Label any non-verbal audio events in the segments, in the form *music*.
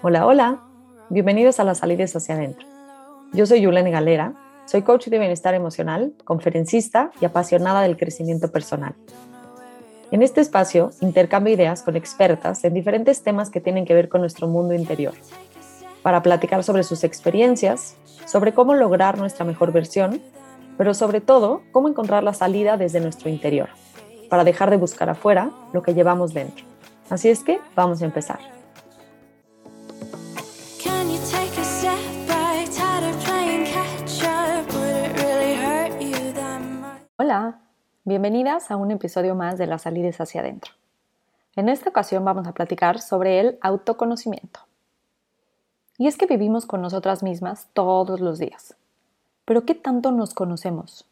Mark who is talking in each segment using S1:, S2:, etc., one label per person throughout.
S1: Hola, hola. Bienvenidos a las salidas hacia adentro. Yo soy Yulene Galera, soy coach de bienestar emocional, conferencista y apasionada del crecimiento personal. En este espacio intercambio ideas con expertas en diferentes temas que tienen que ver con nuestro mundo interior, para platicar sobre sus experiencias, sobre cómo lograr nuestra mejor versión, pero sobre todo cómo encontrar la salida desde nuestro interior, para dejar de buscar afuera lo que llevamos dentro. Así es que vamos a empezar. Hola, bienvenidas a un episodio más de las salidas hacia adentro. En esta ocasión vamos a platicar sobre el autoconocimiento. Y es que vivimos con nosotras mismas todos los días. Pero ¿qué tanto nos conocemos?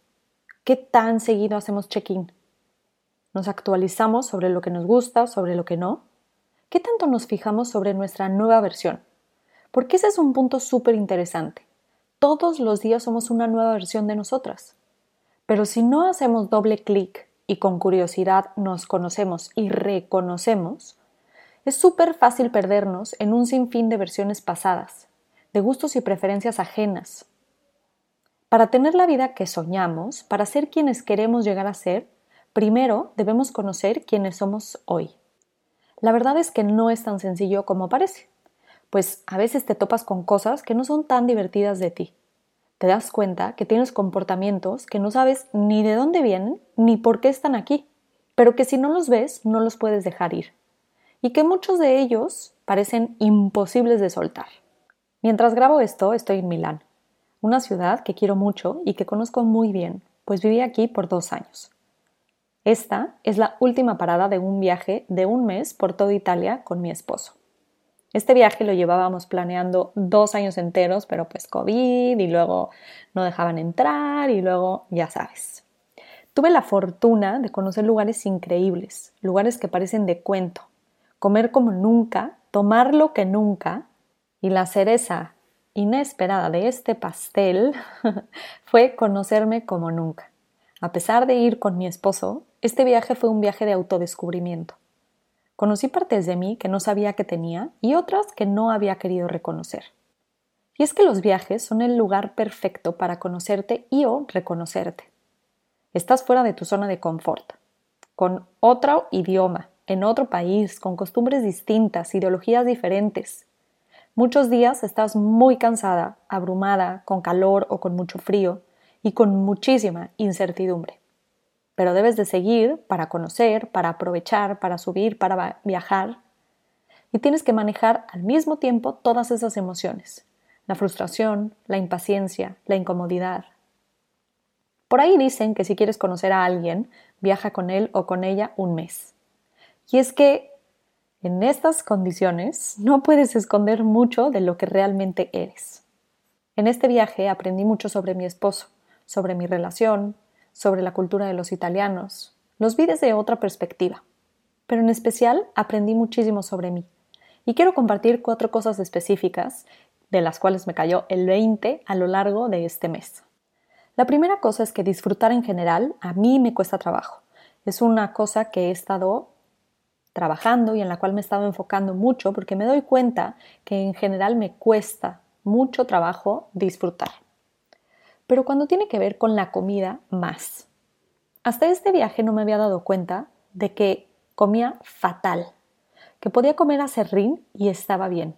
S1: ¿Qué tan seguido hacemos check-in? ¿Nos actualizamos sobre lo que nos gusta, sobre lo que no? ¿Qué tanto nos fijamos sobre nuestra nueva versión? Porque ese es un punto súper interesante. Todos los días somos una nueva versión de nosotras. Pero si no hacemos doble clic y con curiosidad nos conocemos y reconocemos, es súper fácil perdernos en un sinfín de versiones pasadas, de gustos y preferencias ajenas. Para tener la vida que soñamos, para ser quienes queremos llegar a ser, primero debemos conocer quiénes somos hoy. La verdad es que no es tan sencillo como parece, pues a veces te topas con cosas que no son tan divertidas de ti te das cuenta que tienes comportamientos que no sabes ni de dónde vienen ni por qué están aquí, pero que si no los ves no los puedes dejar ir, y que muchos de ellos parecen imposibles de soltar. Mientras grabo esto, estoy en Milán, una ciudad que quiero mucho y que conozco muy bien, pues viví aquí por dos años. Esta es la última parada de un viaje de un mes por toda Italia con mi esposo. Este viaje lo llevábamos planeando dos años enteros, pero pues COVID y luego no dejaban entrar y luego ya sabes. Tuve la fortuna de conocer lugares increíbles, lugares que parecen de cuento, comer como nunca, tomar lo que nunca y la cereza inesperada de este pastel *laughs* fue conocerme como nunca. A pesar de ir con mi esposo, este viaje fue un viaje de autodescubrimiento. Conocí partes de mí que no sabía que tenía y otras que no había querido reconocer. Y es que los viajes son el lugar perfecto para conocerte y o reconocerte. Estás fuera de tu zona de confort, con otro idioma, en otro país, con costumbres distintas, ideologías diferentes. Muchos días estás muy cansada, abrumada, con calor o con mucho frío y con muchísima incertidumbre pero debes de seguir para conocer, para aprovechar, para subir, para viajar. Y tienes que manejar al mismo tiempo todas esas emociones, la frustración, la impaciencia, la incomodidad. Por ahí dicen que si quieres conocer a alguien, viaja con él o con ella un mes. Y es que en estas condiciones no puedes esconder mucho de lo que realmente eres. En este viaje aprendí mucho sobre mi esposo, sobre mi relación, sobre la cultura de los italianos. Los vi desde otra perspectiva, pero en especial aprendí muchísimo sobre mí. Y quiero compartir cuatro cosas específicas de las cuales me cayó el 20 a lo largo de este mes. La primera cosa es que disfrutar en general a mí me cuesta trabajo. Es una cosa que he estado trabajando y en la cual me he estado enfocando mucho porque me doy cuenta que en general me cuesta mucho trabajo disfrutar pero cuando tiene que ver con la comida más. Hasta este viaje no me había dado cuenta de que comía fatal, que podía comer a serrín y estaba bien.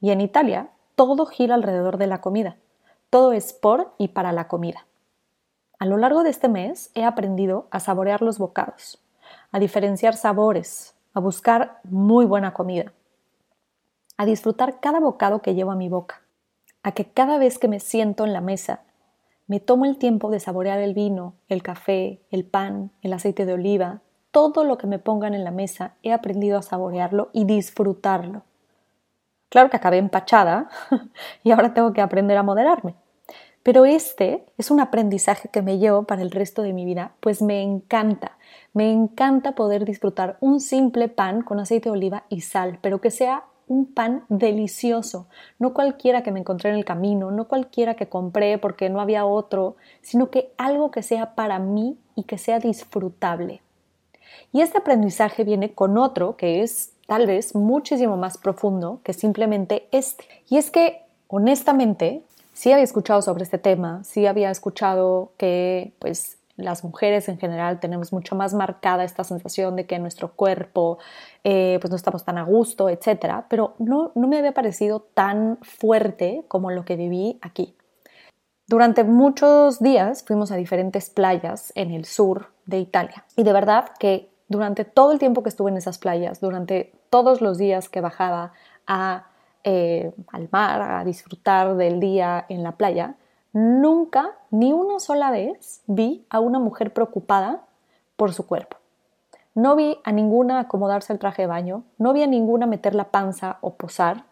S1: Y en Italia todo gira alrededor de la comida, todo es por y para la comida. A lo largo de este mes he aprendido a saborear los bocados, a diferenciar sabores, a buscar muy buena comida, a disfrutar cada bocado que llevo a mi boca, a que cada vez que me siento en la mesa me tomo el tiempo de saborear el vino, el café, el pan, el aceite de oliva, todo lo que me pongan en la mesa, he aprendido a saborearlo y disfrutarlo. Claro que acabé empachada *laughs* y ahora tengo que aprender a moderarme. Pero este es un aprendizaje que me llevo para el resto de mi vida, pues me encanta, me encanta poder disfrutar un simple pan con aceite de oliva y sal, pero que sea un pan delicioso, no cualquiera que me encontré en el camino, no cualquiera que compré porque no había otro, sino que algo que sea para mí y que sea disfrutable. Y este aprendizaje viene con otro que es tal vez muchísimo más profundo que simplemente este. Y es que, honestamente, sí había escuchado sobre este tema, sí había escuchado que, pues, las mujeres en general tenemos mucho más marcada esta sensación de que nuestro cuerpo, eh, pues no estamos tan a gusto, etcétera, pero no, no me había parecido tan fuerte como lo que viví aquí. Durante muchos días fuimos a diferentes playas en el sur de Italia y de verdad que durante todo el tiempo que estuve en esas playas, durante todos los días que bajaba a, eh, al mar a disfrutar del día en la playa, nunca, ni una sola vez, vi a una mujer preocupada por su cuerpo. No vi a ninguna acomodarse el traje de baño, no vi a ninguna meter la panza o posar.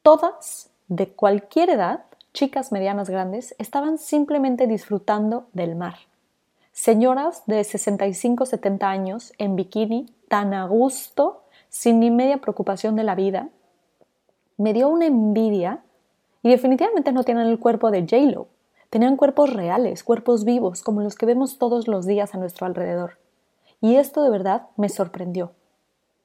S1: Todas, de cualquier edad, chicas, medianas, grandes, estaban simplemente disfrutando del mar. Señoras de 65, 70 años en bikini, tan a gusto, sin ni media preocupación de la vida. Me dio una envidia y definitivamente no tienen el cuerpo de J-Lo. Tenían cuerpos reales, cuerpos vivos, como los que vemos todos los días a nuestro alrededor. Y esto de verdad me sorprendió.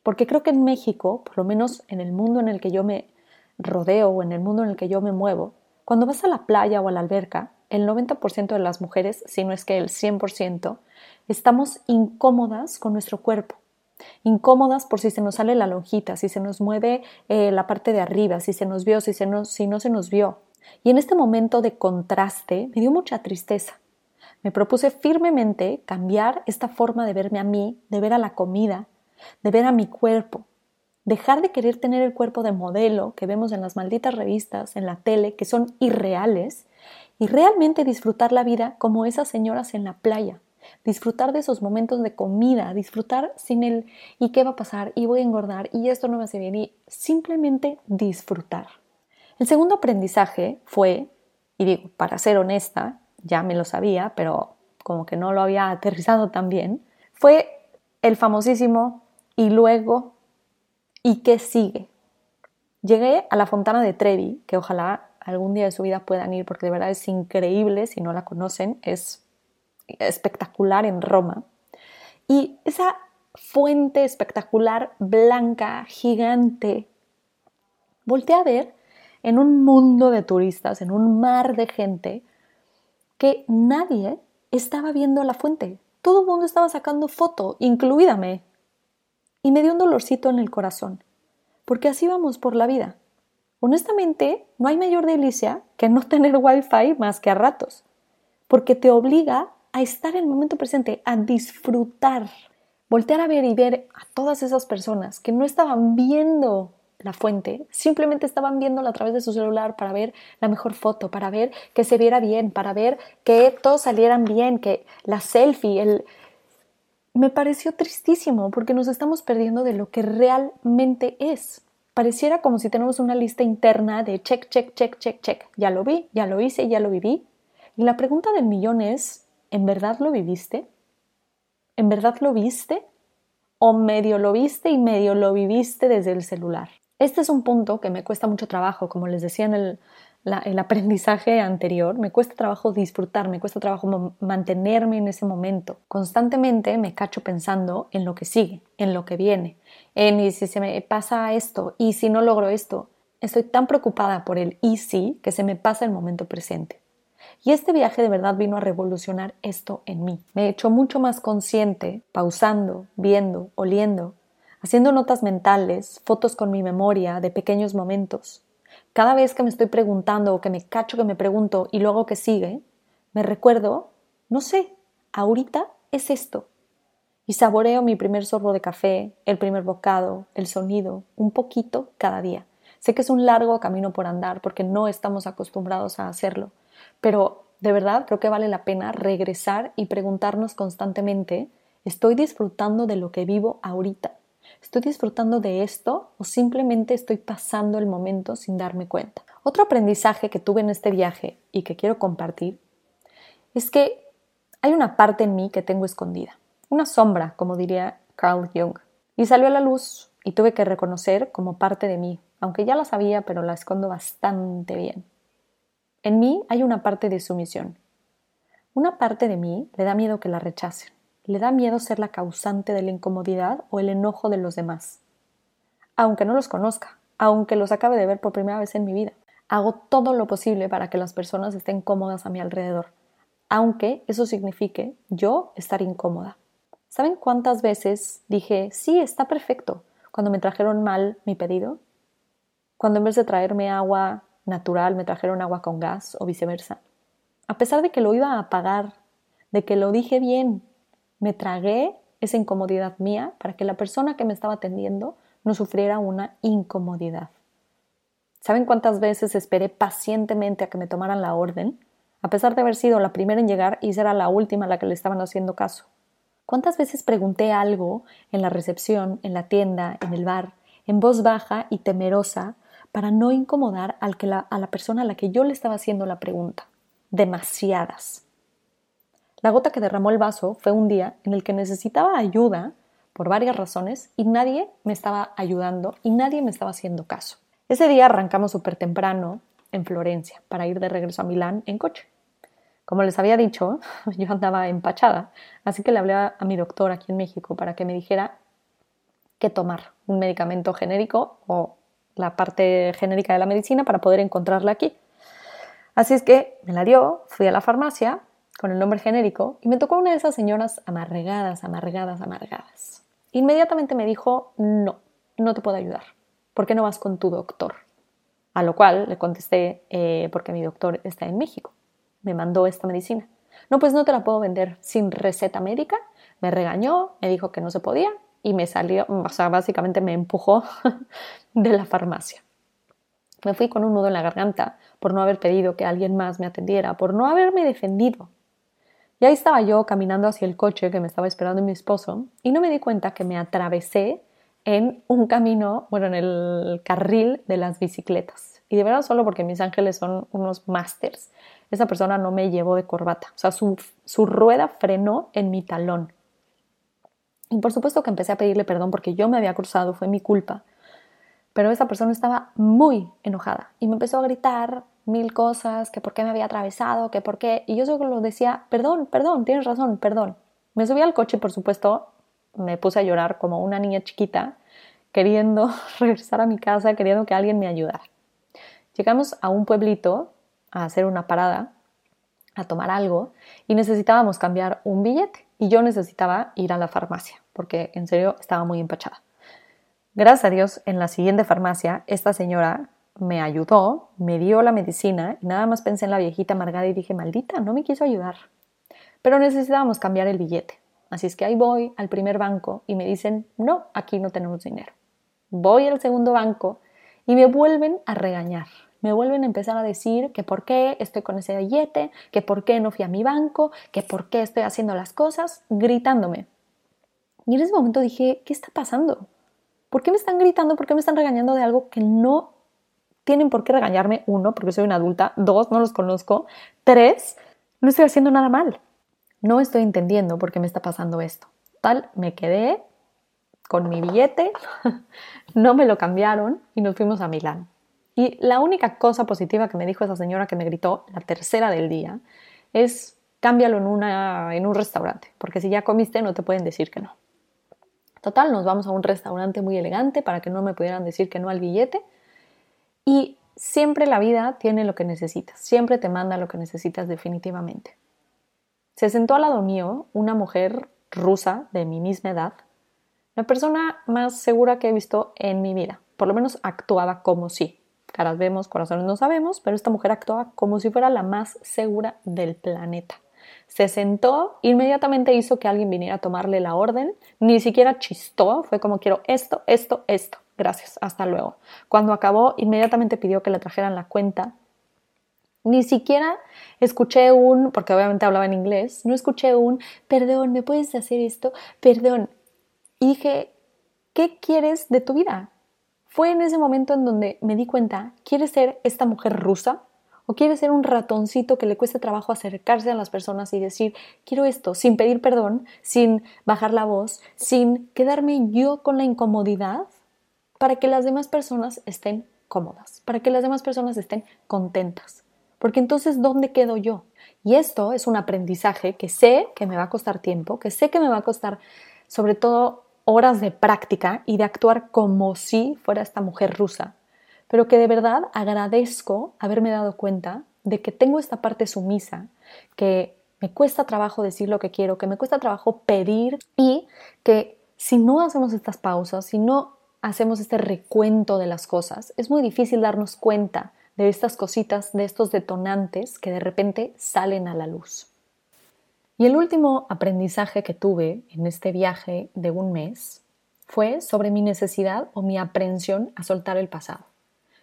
S1: Porque creo que en México, por lo menos en el mundo en el que yo me rodeo o en el mundo en el que yo me muevo, cuando vas a la playa o a la alberca, el 90% de las mujeres, si no es que el 100%, estamos incómodas con nuestro cuerpo incómodas por si se nos sale la lonjita, si se nos mueve eh, la parte de arriba, si se nos vio, si, no se nos vio. Y en este momento de contraste me dio mucha tristeza. Me propuse firmemente cambiar esta forma de verme a mí, de ver a la comida, de ver a mi cuerpo, dejar de querer tener el cuerpo de modelo que vemos en las malditas revistas, en la tele, que son irreales, y realmente disfrutar la vida como esas señoras en la playa, disfrutar de esos momentos de comida, disfrutar sin el ¿y qué va a pasar? y voy a engordar y esto no me hace bien y simplemente disfrutar. El segundo aprendizaje fue, y digo, para ser honesta, ya me lo sabía, pero como que no lo había aterrizado tan bien, fue el famosísimo y luego ¿y qué sigue? Llegué a la Fontana de Trevi, que ojalá algún día de su vida puedan ir porque de verdad es increíble, si no la conocen, es espectacular en Roma. Y esa fuente espectacular, blanca, gigante, volteé a ver en un mundo de turistas, en un mar de gente, que nadie estaba viendo la fuente. Todo el mundo estaba sacando foto, incluídame. Y me dio un dolorcito en el corazón, porque así vamos por la vida. Honestamente, no hay mayor delicia que no tener wifi más que a ratos, porque te obliga a estar en el momento presente, a disfrutar, voltear a ver y ver a todas esas personas que no estaban viendo la fuente, simplemente estaban viéndola a través de su celular para ver la mejor foto, para ver que se viera bien, para ver que todos salieran bien, que la selfie, el... Me pareció tristísimo porque nos estamos perdiendo de lo que realmente es. Pareciera como si tenemos una lista interna de check, check, check, check, check. Ya lo vi, ya lo hice, ya lo viví. Y la pregunta del millón es, ¿en verdad lo viviste? ¿En verdad lo viste? ¿O medio lo viste y medio lo viviste desde el celular? Este es un punto que me cuesta mucho trabajo, como les decía en el, aprendizaje anterior, me cuesta trabajo disfrutar, me cuesta trabajo mantenerme en ese momento. Constantemente me cacho pensando en lo que sigue, en lo que viene, en y si se me pasa esto y si no logro esto. Estoy tan preocupada por el y si que se me pasa el momento presente. Y este viaje de verdad vino a revolucionar esto en mí. Me he hecho mucho más consciente, pausando, viendo, oliendo, haciendo notas mentales, fotos con mi memoria de pequeños momentos. Cada vez que me estoy preguntando o que me cacho que me pregunto y luego que sigue, me recuerdo, no sé, ahorita es esto. Y saboreo mi primer sorbo de café, el primer bocado, el sonido, un poquito cada día. Sé que es un largo camino por andar porque no estamos acostumbrados a hacerlo, pero de verdad creo que vale la pena regresar y preguntarnos constantemente, ¿estoy disfrutando de lo que vivo ahorita? ¿Estoy disfrutando de esto o simplemente estoy pasando el momento sin darme cuenta? Otro aprendizaje que tuve en este viaje y que quiero compartir es que hay una parte en mí que tengo escondida, una sombra, como diría Carl Jung, y salió a la luz y tuve que reconocer como parte de mí, aunque ya la sabía, pero la escondo bastante bien. En mí hay una parte de sumisión. Una parte de mí le da miedo que la rechacen, le da miedo ser la causante de la incomodidad o el enojo de los demás. aunque no los conozca, aunque los acabe de ver por primera vez en mi vida. Hago todo lo posible para que las personas estén cómodas a mi alrededor, aunque eso signifique yo estar incómoda. ¿Saben cuántas veces dije, sí, está perfecto, cuando me trajeron mal mi pedido? Cuando en vez de traerme agua natural me trajeron agua con gas o viceversa. A pesar de que lo iba a pagar, de que lo dije bien, me tragué esa incomodidad mía para que la persona que me estaba atendiendo no sufriera una incomodidad. ¿Saben cuántas veces esperé pacientemente a que me tomaran la orden? A pesar de haber sido la primera en llegar y ser la última a la que le estaban haciendo caso. ¿Cuántas veces pregunté algo en la recepción, en la tienda, en el bar, en voz baja y temerosa para no incomodar a la persona a la que yo le estaba haciendo la pregunta? Demasiadas. La gota que derramó el vaso fue un día en el que necesitaba ayuda por varias razones y nadie me estaba ayudando y nadie me estaba haciendo caso. Ese día arrancamos súper temprano en Florencia para ir de regreso a Milán en coche. Como les había dicho, *laughs* yo andaba empachada, así que le hablé a mi doctor aquí en México para que me dijera qué tomar, un medicamento genérico o la parte genérica de la medicina para poder encontrarla aquí. Así es que me la dio, fui a la farmacia con el nombre genérico y me tocó una de esas señoras amargadas, amargadas, amargadas. Inmediatamente me dijo, no, no te puedo ayudar. ¿Por qué no vas con tu doctor? A lo cual le contesté, eh, porque mi doctor está en México. Me mandó esta medicina. No, pues no te la puedo vender sin receta médica. Me regañó, me dijo que no se podía y me salió, o sea, básicamente me empujó *laughs* de la farmacia. Me fui con un nudo en la garganta por no haber pedido que alguien más me atendiera, por no haberme defendido. Y ahí estaba yo caminando hacia el coche que me estaba esperando mi esposo y no me di cuenta que me atravesé en un camino, bueno, en el carril de las bicicletas. Y de verdad solo porque mis ángeles son unos masters. Esa persona no me llevó de corbata. O sea, su, su rueda frenó en mi talón. Y por supuesto que empecé a pedirle perdón porque yo me había cruzado, fue mi culpa. Pero esa persona estaba muy enojada y me empezó a gritar mil cosas, que por qué me había atravesado, que por qué. Y yo solo decía, perdón, perdón, tienes razón, perdón. Me subí al coche, por supuesto, me puse a llorar como una niña chiquita, queriendo *laughs* regresar a mi casa, queriendo que alguien me ayudara. Llegamos a un pueblito a hacer una parada, a tomar algo, y necesitábamos cambiar un billete. Y yo necesitaba ir a la farmacia, porque en serio estaba muy empachada. Gracias a Dios, en la siguiente farmacia, esta señora me ayudó, me dio la medicina y nada más pensé en la viejita amargada y dije, maldita, no me quiso ayudar. Pero necesitábamos cambiar el billete. Así es que ahí voy al primer banco y me dicen, no, aquí no tenemos dinero. Voy al segundo banco y me vuelven a regañar. Me vuelven a empezar a decir que por qué estoy con ese billete, que por qué no fui a mi banco, que por qué estoy haciendo las cosas, gritándome. Y en ese momento dije, ¿qué está pasando? ¿Por qué me están gritando? ¿Por qué me están regañando de algo que no tienen por qué regañarme? Uno, porque soy una adulta. Dos, no los conozco. Tres, no estoy haciendo nada mal no estoy entendiendo por qué me está pasando esto. Tal, me quedé con mi billete, *laughs* no me lo cambiaron y nos fuimos a Milán. Y la única cosa positiva que me dijo esa señora que me gritó, la tercera del día, es cámbialo en, en un restaurante, porque si ya comiste no te pueden decir que no. Total, nos vamos a un restaurante muy elegante para que no me pudieran decir que no al billete. Y siempre la vida tiene lo que necesitas, siempre te manda lo que necesitas definitivamente. Se sentó al lado mío una mujer rusa de mi misma edad, la persona más segura que he visto en mi vida. Por lo menos actuaba como si. Caras vemos, corazones no sabemos, pero esta mujer actuaba como si fuera la más segura del planeta. Se sentó, inmediatamente hizo que alguien viniera a tomarle la orden, ni siquiera chistó, fue como quiero esto, esto, esto, gracias, hasta luego. Cuando acabó, inmediatamente pidió que le trajeran la cuenta ni siquiera escuché un, porque obviamente hablaba en inglés, no escuché un, perdón, ¿me puedes hacer esto? Perdón. Y dije, ¿qué quieres de tu vida? Fue en ese momento en donde me di cuenta, ¿quieres ser esta mujer rusa? ¿O quieres ser un ratoncito que le cueste trabajo acercarse a las personas y decir, quiero esto, sin pedir perdón, sin bajar la voz, sin quedarme yo con la incomodidad, para que las demás personas estén cómodas, para que las demás personas estén contentas? porque entonces, ¿dónde quedo yo? Y esto es un aprendizaje que sé que me va a costar tiempo, que sé que me va a costar sobre todo horas de práctica y de actuar como si fuera esta mujer rusa, pero que de verdad agradezco haberme dado cuenta de que tengo esta parte sumisa, que me cuesta trabajo decir lo que quiero, que me cuesta trabajo pedir y que si no hacemos estas pausas, si no hacemos este recuento de las cosas, es muy difícil darnos cuenta de estas cositas, de estos detonantes que de repente salen a la luz. Y el último aprendizaje que tuve en este viaje de un mes fue sobre mi necesidad o mi aprensión a soltar el pasado.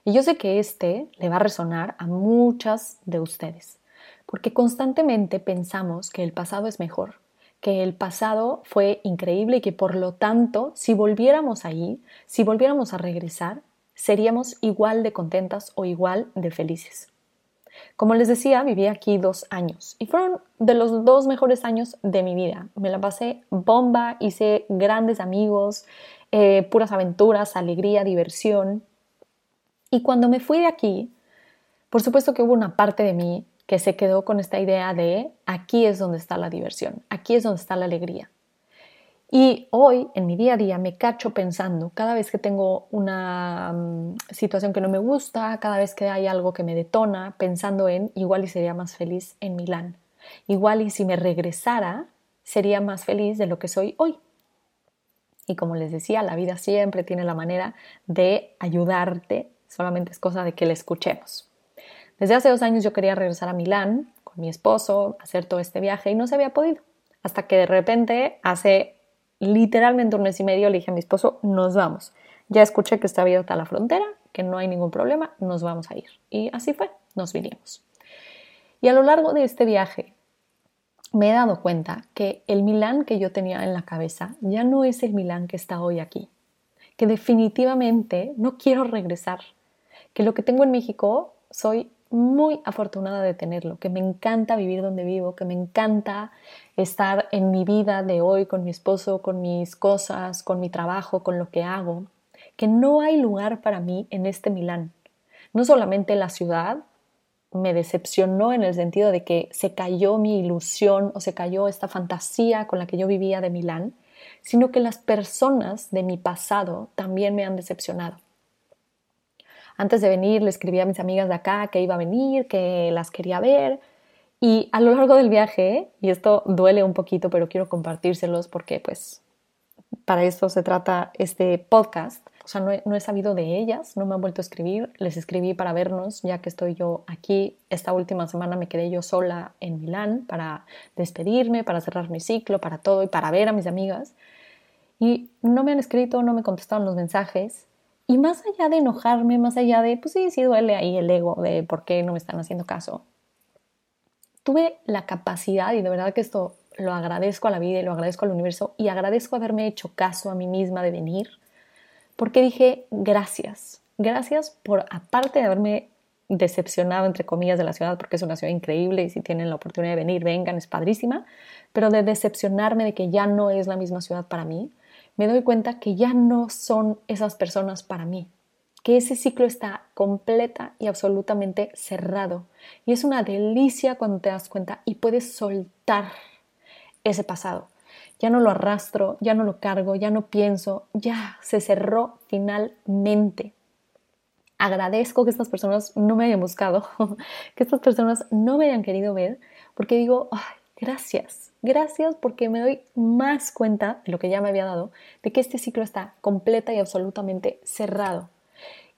S1: Y yo sé que este le va a resonar a muchas de ustedes, porque constantemente pensamos que el pasado es mejor, que el pasado fue increíble y que por lo tanto, si volviéramos ahí, si volviéramos a regresar, seríamos igual de contentas o igual de felices. Como les decía, viví aquí dos años y fueron de los dos mejores años de mi vida. Me la pasé bomba, hice grandes amigos, eh, puras aventuras, alegría, diversión. Y cuando me fui de aquí, por supuesto que hubo una parte de mí que se quedó con esta idea de aquí es donde está la diversión, aquí es donde está la alegría. Y hoy, en mi día a día, me cacho pensando, cada vez que tengo una mm, situación que no me gusta, cada vez que hay algo que me detona, pensando en igual y sería más feliz en Milán. Igual y si me regresara, sería más feliz de lo que soy hoy. Y como les decía, la vida siempre tiene la manera de ayudarte, solamente es cosa de que la escuchemos. Desde hace dos años yo quería regresar a Milán con mi esposo, hacer todo este viaje y no se había podido. Hasta que de repente, hace literalmente un mes y medio le dije a mi esposo, nos vamos. Ya escuché que está abierta la frontera, que no hay ningún problema, nos vamos a ir. Y así fue, nos vinimos. Y a lo largo de este viaje me he dado cuenta que el Milán que yo tenía en la cabeza ya no es el Milán que está hoy aquí. Que definitivamente no quiero regresar. Que lo que tengo en México soy muy afortunada de tenerlo, que me encanta vivir donde vivo, que me encanta estar en mi vida de hoy con mi esposo, con mis cosas, con mi trabajo, con lo que hago, que no hay lugar para mí en este Milán. No solamente la ciudad me decepcionó en el sentido de que se cayó mi ilusión o se cayó esta fantasía con la que yo vivía de Milán, sino que las personas de mi pasado también me han decepcionado. Antes de venir le escribí a mis amigas de acá que iba a venir, que las quería ver. Y a lo largo del viaje, y esto duele un poquito, pero quiero compartírselos porque pues para esto se trata este podcast. O sea, no he, no he, sabido de ellas, no me han vuelto a escribir. Les escribí para vernos, ya que estoy yo aquí. Esta última semana me quedé yo sola en Milán para despedirme, para cerrar mi ciclo, para todo y para ver a mis amigas. Y no me han escrito, no me contestaron los mensajes. Y más allá de enojarme, más allá de, pues sí, sí duele ahí el ego de por qué no me están haciendo caso, tuve la capacidad, y de verdad que esto lo agradezco a la vida y lo agradezco al universo, y agradezco haberme hecho caso a mí misma de venir, porque dije, gracias, gracias por, aparte de haberme decepcionado, entre comillas, de la ciudad, porque es una ciudad increíble y si tienen la oportunidad de venir, vengan, es padrísima, pero de decepcionarme de que ya no es la misma ciudad para mí, me doy cuenta que ya no son esas personas para mí, que ese ciclo está completa y absolutamente cerrado. Y es una delicia cuando te das cuenta y puedes soltar ese pasado. Ya no lo arrastro, ya no lo cargo, ya no pienso, ya se cerró finalmente. Agradezco que estas personas no me hayan buscado, *laughs* que estas personas no me hayan querido ver, porque digo, gracias, Gracias porque me doy más cuenta de lo que ya me había dado, de que este ciclo está completa y absolutamente cerrado.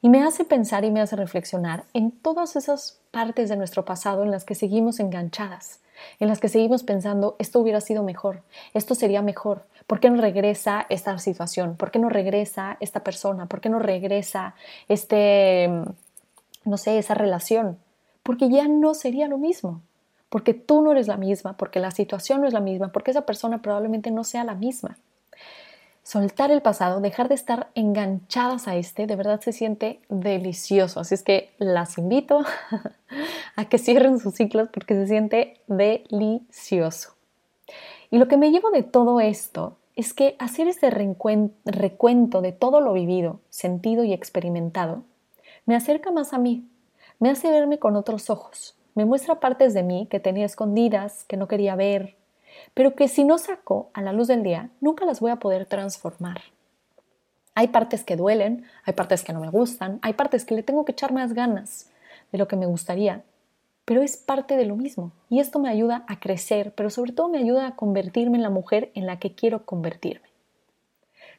S1: Y me hace pensar y me hace reflexionar en todas esas partes de nuestro pasado en las que seguimos enganchadas, en las que seguimos pensando, esto hubiera sido mejor, esto sería mejor, ¿por qué no regresa esta situación? ¿Por qué no regresa esta persona? ¿Por qué no regresa este, no sé, esa relación? Porque ya no sería lo mismo porque tú no eres la misma, porque la situación no es la misma, porque esa persona probablemente no sea la misma. Soltar el pasado, dejar de estar enganchadas a este, de verdad se siente delicioso. Así es que las invito *laughs* a que cierren sus ciclos porque se siente delicioso. Y lo que me llevo de todo esto es que hacer este recuento de todo lo vivido, sentido y experimentado me acerca más a mí, me hace verme con otros ojos, me muestra partes de mí que tenía escondidas, que no quería ver, pero que si no saco a la luz del día, nunca las voy a poder transformar. Hay partes que duelen, hay partes que no me gustan, hay partes que le tengo que echar más ganas de lo que me gustaría, pero es parte de lo mismo. Y esto me ayuda a crecer, pero sobre todo me ayuda a convertirme en la mujer en la que quiero convertirme.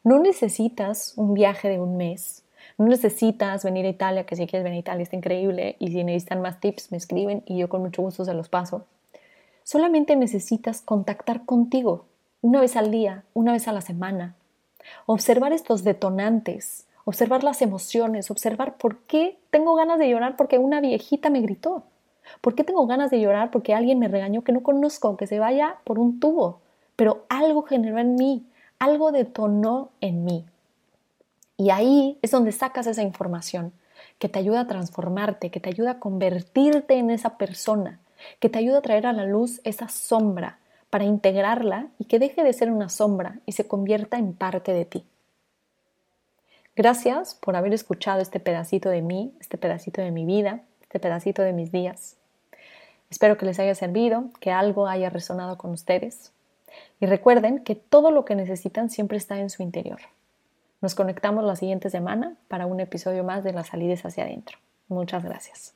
S1: No necesitas un viaje de un mes, no necesitas venir a Italia, que si quieres venir a Italia está increíble, y si necesitan más tips me escriben y yo con mucho gusto se los paso. Solamente necesitas contactar contigo una vez al día, una vez a la semana. Observar estos detonantes, observar las emociones, observar por qué tengo ganas de llorar porque una viejita me gritó. ¿Por qué tengo ganas de llorar porque alguien me regañó que no conozco, que se vaya por un tubo? Pero algo generó en mí, algo detonó en mí. Y ahí es donde sacas esa información que te ayuda a transformarte, que te ayuda a convertirte en esa persona, que te ayuda a traer a la luz esa sombra para integrarla y que deje de ser una sombra y se convierta en parte de ti. Gracias por haber escuchado este pedacito de mí, este pedacito de mi vida, este pedacito de mis días. Espero que les haya servido, que algo haya resonado con ustedes. Y recuerden que todo lo que necesitan siempre está en su interior. Nos conectamos la siguiente semana para un episodio más de las salidas hacia adentro. Muchas gracias.